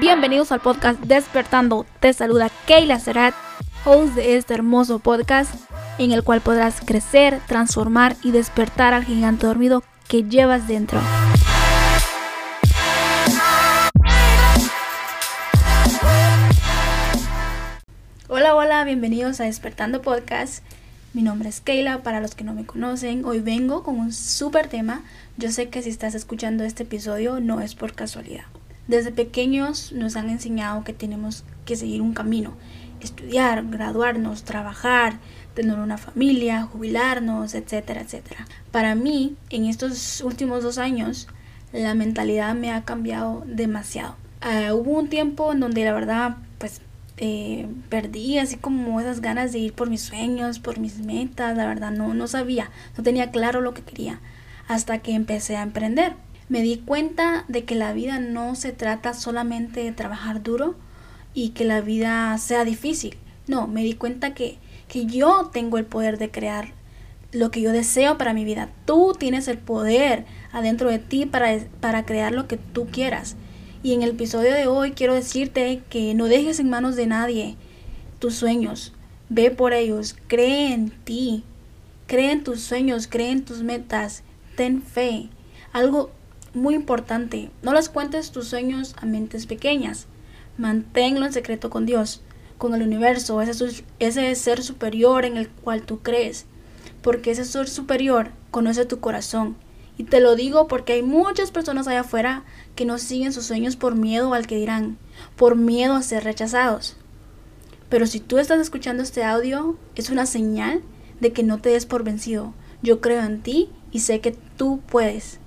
Bienvenidos al podcast Despertando. Te saluda Keila Serat, host de este hermoso podcast en el cual podrás crecer, transformar y despertar al gigante dormido que llevas dentro. Hola, hola, bienvenidos a Despertando Podcast. Mi nombre es Keila, para los que no me conocen, hoy vengo con un súper tema. Yo sé que si estás escuchando este episodio no es por casualidad. Desde pequeños nos han enseñado que tenemos que seguir un camino, estudiar, graduarnos, trabajar, tener una familia, jubilarnos, etcétera, etcétera. Para mí, en estos últimos dos años, la mentalidad me ha cambiado demasiado. Ah, hubo un tiempo en donde la verdad, pues eh, perdí así como esas ganas de ir por mis sueños, por mis metas, la verdad no, no sabía, no tenía claro lo que quería hasta que empecé a emprender. Me di cuenta de que la vida no se trata solamente de trabajar duro y que la vida sea difícil. No, me di cuenta que, que yo tengo el poder de crear lo que yo deseo para mi vida. Tú tienes el poder adentro de ti para, para crear lo que tú quieras. Y en el episodio de hoy quiero decirte que no dejes en manos de nadie tus sueños. Ve por ellos, cree en ti, cree en tus sueños, cree en tus metas, ten fe. Algo muy importante, no les cuentes tus sueños a mentes pequeñas. Manténlo en secreto con Dios, con el universo, ese, ese ser superior en el cual tú crees. Porque ese ser superior conoce tu corazón y te lo digo porque hay muchas personas allá afuera que no siguen sus sueños por miedo al que dirán, por miedo a ser rechazados. Pero si tú estás escuchando este audio, es una señal de que no te des por vencido. Yo creo en ti y sé que tú puedes.